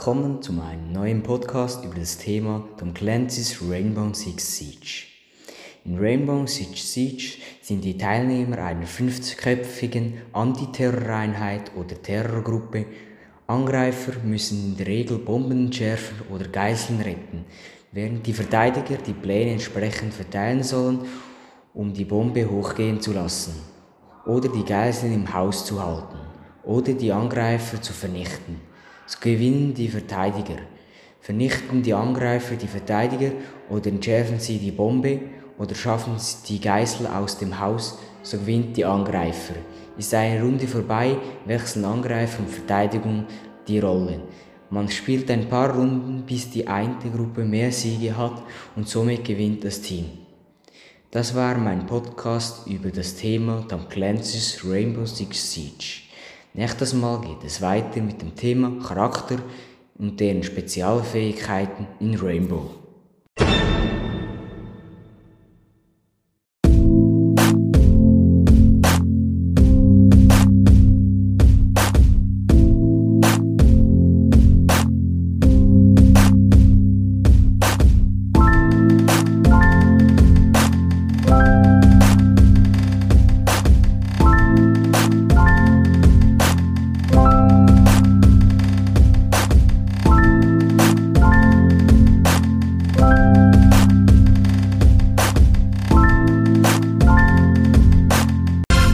Willkommen zu meinem neuen Podcast über das Thema Tom Clancy's Rainbow Six Siege. In Rainbow Six Siege sind die Teilnehmer einer 50-köpfigen Antiterroreinheit oder Terrorgruppe. Angreifer müssen in der Regel Bomben entschärfen oder Geiseln retten, während die Verteidiger die Pläne entsprechend verteilen sollen, um die Bombe hochgehen zu lassen oder die Geiseln im Haus zu halten oder die Angreifer zu vernichten. So gewinnen die Verteidiger. Vernichten die Angreifer die Verteidiger oder entschärfen sie die Bombe oder schaffen sie die Geisel aus dem Haus, so gewinnt die Angreifer. Ist eine Runde vorbei, wechseln Angreifer und Verteidigung die Rollen. Man spielt ein paar Runden, bis die eine Gruppe mehr Siege hat und somit gewinnt das Team. Das war mein Podcast über das Thema Tom Clancy's Rainbow Six Siege. Nächstes Mal geht es weiter mit dem Thema Charakter und deren Spezialfähigkeiten in Rainbow.